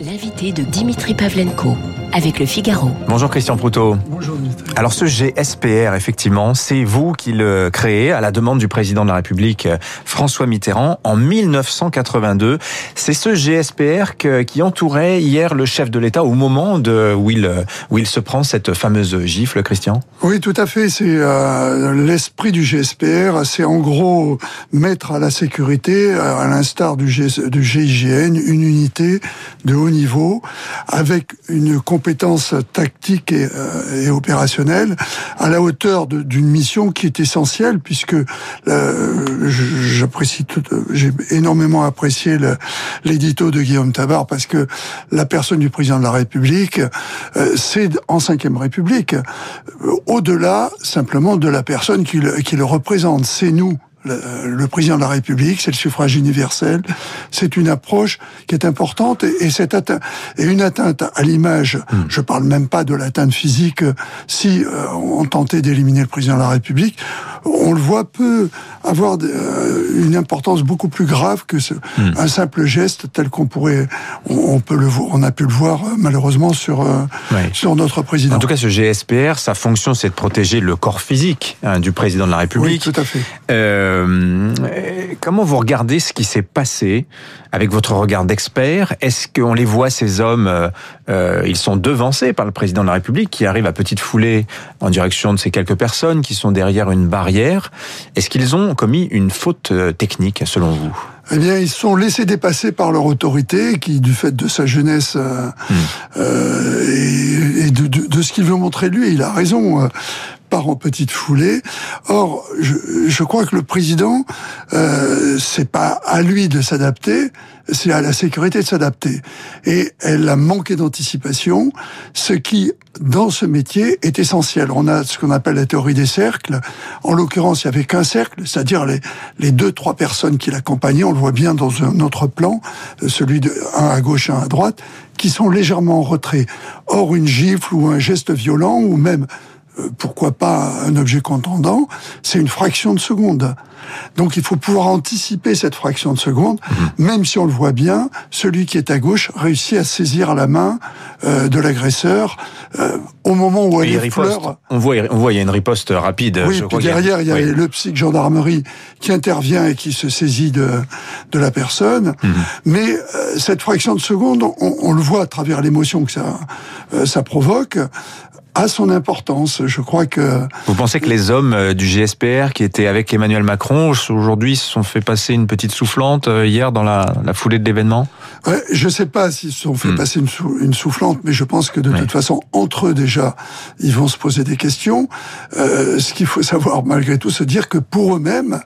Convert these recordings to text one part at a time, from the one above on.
L'invité de Dimitri Pavlenko avec le Figaro. Bonjour Christian Proutot. Bonjour Dimitri. Alors ce GSPR, effectivement, c'est vous qui le créez à la demande du président de la République François Mitterrand en 1982. C'est ce GSPR qui entourait hier le chef de l'État au moment où, il, où il se prend cette fameuse gifle, Christian? Oui, tout à fait. C'est euh, l'esprit du GSPR. C'est en gros mettre à la sécurité, à l'instar du, du GIGN, une unité de haut niveau avec une compétence tactique euh, et opérationnelle à la hauteur d'une mission qui est essentielle puisque euh, j'apprécie tout, j'ai énormément apprécié l'édito de Guillaume Tabar parce que la personne du président de la République, euh, c'est en cinquième République, au-delà simplement de la personne qui le, qui le représente, c'est nous le, président de la République, c'est le suffrage universel, c'est une approche qui est importante et, cette atteinte, et une atteinte à l'image, hmm. je parle même pas de l'atteinte physique, si euh, on tentait d'éliminer le président de la République, on le voit peut avoir euh, une importance beaucoup plus grave que ce, hmm. un simple geste tel qu'on pourrait, on, peut le on a pu le voir euh, malheureusement sur sur notre président. En tout cas, ce GSPR, sa fonction, c'est de protéger le corps physique hein, du président de la République. Oui, tout à fait. Euh, comment vous regardez ce qui s'est passé avec votre regard d'expert? Est-ce qu'on les voit, ces hommes, euh, euh, ils sont devancés par le président de la République qui arrive à petite foulée en direction de ces quelques personnes qui sont derrière une barrière? Est-ce qu'ils ont commis une faute technique, selon vous? Eh bien, ils sont laissés dépasser par leur autorité, qui, du fait de sa jeunesse euh, hmm. et, de, de, de, ce qu'il veut montrer lui, il a raison en petite foulée. Or, je, je crois que le président, euh, c'est pas à lui de s'adapter, c'est à la sécurité de s'adapter. Et elle a manqué d'anticipation, ce qui, dans ce métier, est essentiel. On a ce qu'on appelle la théorie des cercles. En l'occurrence, il y avait qu'un cercle, c'est-à-dire les, les deux, trois personnes qui l'accompagnaient. On le voit bien dans un autre plan, celui de un à gauche, un à droite, qui sont légèrement en retrait. Or, une gifle ou un geste violent, ou même pourquoi pas un objet contendant, c'est une fraction de seconde. Donc il faut pouvoir anticiper cette fraction de seconde, mhm. même si on le voit bien, celui qui est à gauche réussit à saisir la main euh, de l'agresseur euh, au moment où elle effleure. On voit, on voit, il y a une riposte rapide. Oui, puis derrière, il y a, le psych gendarmerie qui intervient et qui se saisit de, de la personne. Mhm. Mais euh, cette fraction de seconde, on, on le voit à travers l'émotion que ça, ça provoque a son importance. Je crois que... Vous pensez que les hommes euh, du GSPR qui étaient avec Emmanuel Macron aujourd'hui se sont fait passer une petite soufflante euh, hier dans la, la foulée de l'événement? Ouais, Je ne sais pas s'ils se sont fait hmm. passer une, une, soufflante, mais je pense que de toute façon, entre eux déjà, ils vont se poser des questions. Euh, ce qu'il faut savoir malgré tout, se dire que pour eux-mêmes,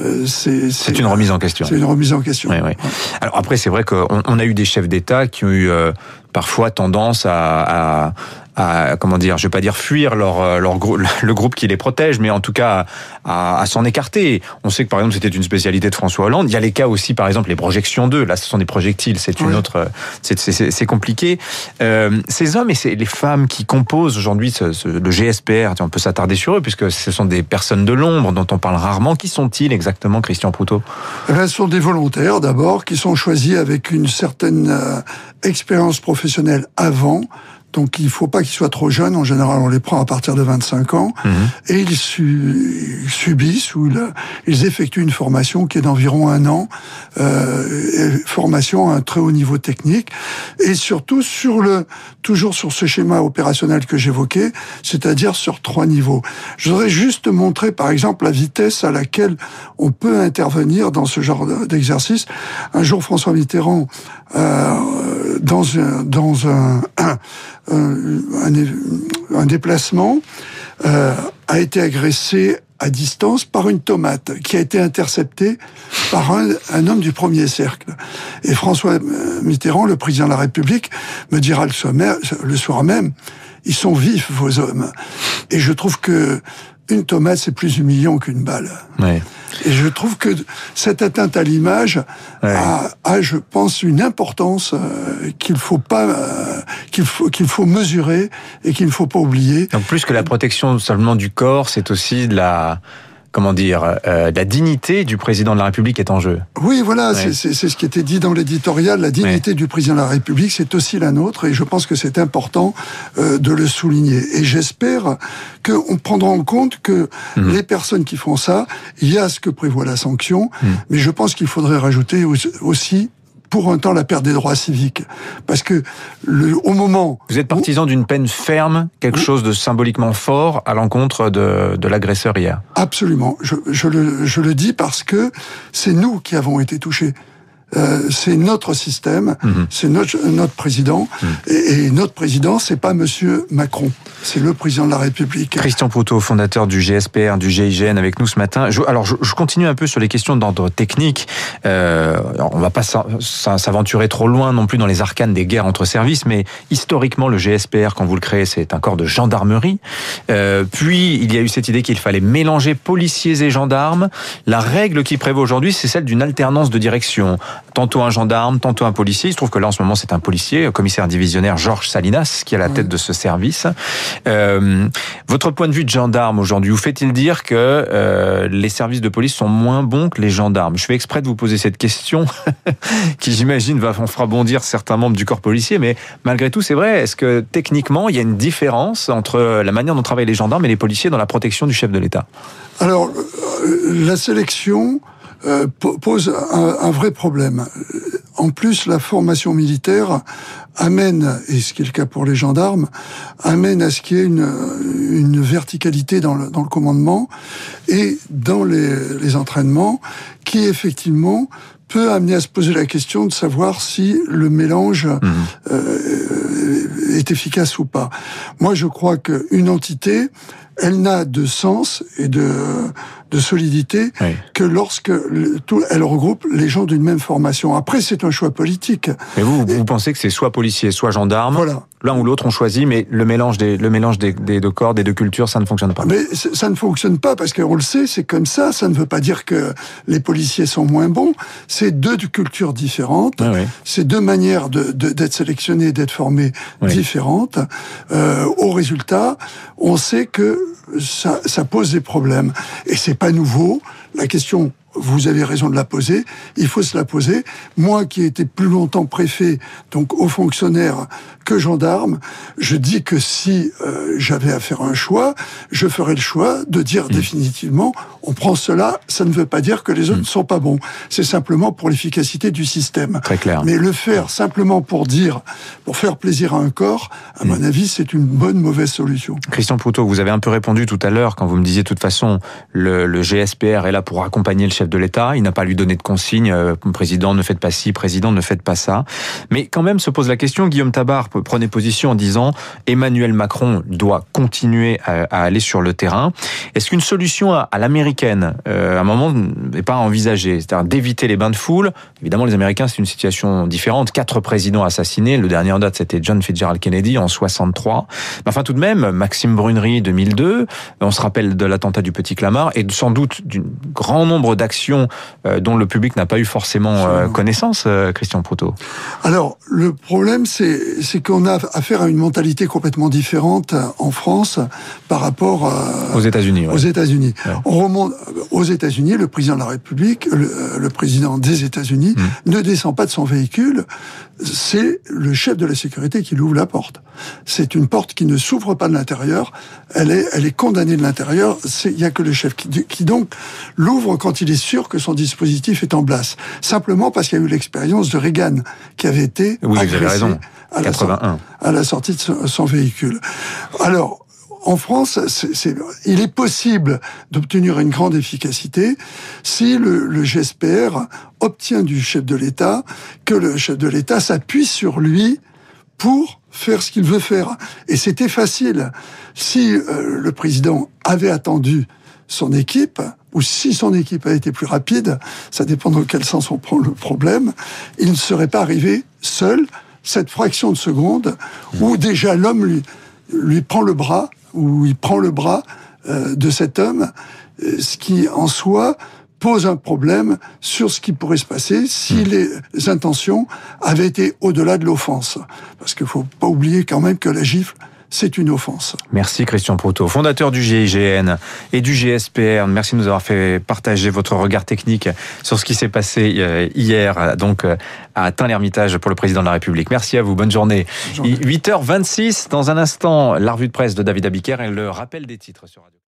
euh, c'est une remise en question. C'est une remise en question. Oui, oui. Alors après, c'est vrai qu'on on a eu des chefs d'État qui ont eu euh, parfois tendance à, à, à, comment dire, je vais pas dire fuir leur, leur le groupe qui les protège, mais en tout cas à, à s'en écarter. On sait que par exemple c'était une spécialité de François Hollande. Il y a les cas aussi, par exemple les projections d'eux. Là, ce sont des projectiles, c'est une autre, c'est compliqué. Euh, ces hommes et les femmes qui composent aujourd'hui ce, ce, le GSPR, on peut s'attarder sur eux puisque ce sont des personnes de l'ombre dont on parle rarement. Qui sont-ils exactement, Christian Proutot? Eh Ce sont des volontaires d'abord qui sont choisis avec une certaine euh, expérience professionnelle avant donc il faut pas qu'ils soient trop jeunes. En général, on les prend à partir de 25 ans. Mhm. Et ils, subissent ou ils effectuent une formation qui est d'environ un an, euh, formation à un très haut niveau technique. Et surtout sur le toujours sur ce schéma opérationnel que j'évoquais, c'est-à-dire sur trois niveaux. Je voudrais juste montrer, par exemple, la vitesse à laquelle on peut intervenir dans ce genre d'exercice. Un jour, François Mitterrand, euh, dans un, dans un, un, un déplacement, euh, a été agressé à distance par une tomate qui a été interceptée par un, un, homme du premier cercle. Et François Mitterrand, le président de la République, me dira le, sommaire, le soir même, ils sont vifs, vos hommes. Et je trouve que une tomate, c'est plus humiliant qu'une balle. Et je trouve que cette atteinte à l'image a, je pense, une importance euh, qu'il faut pas, euh, qu'il faut qu'il faut mesurer et qu'il ne faut pas oublier. Donc plus que la protection seulement du corps, c'est aussi de la comment dire, la dignité du président de la République est en jeu. Oui, voilà, c'est ce qui était dit dans l'éditorial. La dignité du président de la République, c'est aussi la nôtre, et je pense que c'est important de le souligner. Et j'espère qu'on prendra en compte que mhm. les personnes qui font ça, il y a ce que prévoit la sanction, mhm. mais je pense qu'il faudrait rajouter aussi pour un temps la perte des droits civiques. Parce que le, au moment... Vous êtes partisan d'une peine ferme, quelque chose de symboliquement fort à l'encontre de, de l'agresseur hier Absolument. Je, je, le, je le dis parce que c'est nous qui avons été touchés. Euh, c'est notre système, mhm. c'est notre, notre président, mhm. et, et, notre président, c'est pas Monsieur Macron, c'est le président de la République. Christian Proutot, fondateur du GSPR, du GIGN, avec nous ce matin. Alors, je, continue un peu sur les questions d'ordre technique. Euh, on va pas s'aventurer trop loin non plus dans les arcanes des guerres entre services, mais historiquement, le GSPR, quand vous le créez, c'est un corps de gendarmerie. Euh, puis, il y a eu cette idée qu'il fallait mélanger policiers et gendarmes. La règle qui prévaut aujourd'hui, c'est celle d'une alternance de direction tantôt un gendarme, tantôt un policier. Il se trouve que là, en ce moment, c'est un policier, commissaire divisionnaire Georges Salinas, qui est à la tête de ce service. Euh, votre point de vue de gendarme aujourd'hui, vous fait-il dire que euh, les services de police sont moins bons que les gendarmes? Je fais exprès de vous poser cette question, qui j'imagine va en fera bondir certains membres du corps policier, mais malgré tout, c'est vrai. Est-ce que techniquement, il y a une différence entre la manière dont travaillent les gendarmes et les policiers dans la protection du chef de l'État? Alors, euh, la sélection euh, pose un, vrai problème. En plus, la formation militaire amène, et ce qui est le cas pour les gendarmes, amène à ce qu'il y ait une, une verticalité dans le, dans le, commandement et dans les, les entraînements qui effectivement peut amener à se poser la question de savoir si le mélange mmh. euh, est efficace ou pas. Moi, je crois qu'une entité, elle n'a de sens et de, de solidité que lorsque tout, elle regroupe les gens d'une même formation. Après, c'est un choix politique. Mais vous, vous pensez que c'est soit policier, soit gendarme Voilà. L'un ou l'autre, on choisit, mais le mélange des, le mélange des, des, deux corps, des deux cultures, ça ne fonctionne pas. Mais ça ne fonctionne pas parce qu'on le sait, c'est comme ça. Ça ne veut pas dire que les policiers sont moins bons. C'est deux cultures différentes. Ah c'est deux manières d'être de, sélectionnés, d'être formés différentes. Euh, au résultat, on sait que ça, pose des problèmes. Et c'est pas nouveau. La question vous avez raison de la poser, il faut se la poser. Moi qui ai été plus longtemps préfet, donc haut fonctionnaire que gendarme, je dis que si euh, j'avais à faire un choix, je ferais le choix de dire mmh. définitivement, on prend cela, ça ne veut pas dire que les autres ne mmh. sont pas bons. C'est simplement pour l'efficacité du système. Très clair. Mais le faire simplement pour dire, pour faire plaisir à un corps, à mon mmh. avis, c'est une bonne mauvaise solution. Christian Proutot, vous avez un peu répondu tout à l'heure quand vous me disiez, de toute façon, le, le GSPR est là pour accompagner le chef de l'État. Il n'a pas lui donner de consignes. Euh, président, ne faites pas ci. Président, ne faites pas ça. Mais quand même se pose la question. Guillaume Tabar prenait position en disant Emmanuel Macron doit continuer à, aller sur le terrain. Est-ce qu'une solution à, l'américaine, euh, à un moment, n'est pas envisagée? C'est-à-dire d'éviter les bains de foule. Évidemment, les Américains, c'est une situation différente. Quatre présidents assassinés. Le dernier en date, c'était John Fitzgerald Kennedy en 63. Mais enfin, tout de même, Maxime Brunery, 2002. On se rappelle de l'attentat du Petit Clamart et sans doute d'un grand nombre d'actions euh, dont le public n'a pas eu forcément euh, connaissance, euh, Christian Proto Alors, le problème, c'est qu'on a affaire à une mentalité complètement différente en France par rapport aux États-Unis. Aux États-Unis. On remonte aux États-Unis, le président de la République, le, président des États-Unis, hmm. ne descend pas de son véhicule. C'est le chef de la sécurité qui lui ouvre la porte. C'est une porte qui ne s'ouvre pas de l'intérieur. Elle est, elle est condamnée de l'intérieur. Il n'y a que le chef qui, qui donc l'ouvre quand il est sûr que son dispositif est en place. Simplement parce qu'il y a eu l'expérience de Reagan, qui avait été oui, agressé À, la à la sortie de son, véhicule. Alors, en France, il est possible d'obtenir une grande efficacité si le, le, GSPR obtient du chef de l'État que le chef de l'État s'appuie sur lui pour faire ce qu'il veut faire. Et c'était facile. Si euh, le président avait attendu son équipe, ou si son équipe a été plus rapide, ça dépend dans quel sens on prend le problème, il ne serait pas arrivé seul cette fraction de seconde où déjà l'homme lui, lui prend le bras, ou il prend le bras euh, de cet homme, euh, ce qui en soi pose un problème sur ce qui pourrait se passer si hmm. les intentions avaient été au-delà de l'offense. Parce qu'il faut pas oublier quand même que la gifle, c'est une offense. Merci Christian Proto, fondateur du GIGN et du GSPR. Merci de nous avoir fait partager votre regard technique sur ce qui s'est passé euh, hier donc euh, à Tain-l'Hermitage pour le président de la République. Merci à vous, bonne journée. 8h26 dans un instant, la revue de presse de David Abiker et le rappel des titres sur Radio.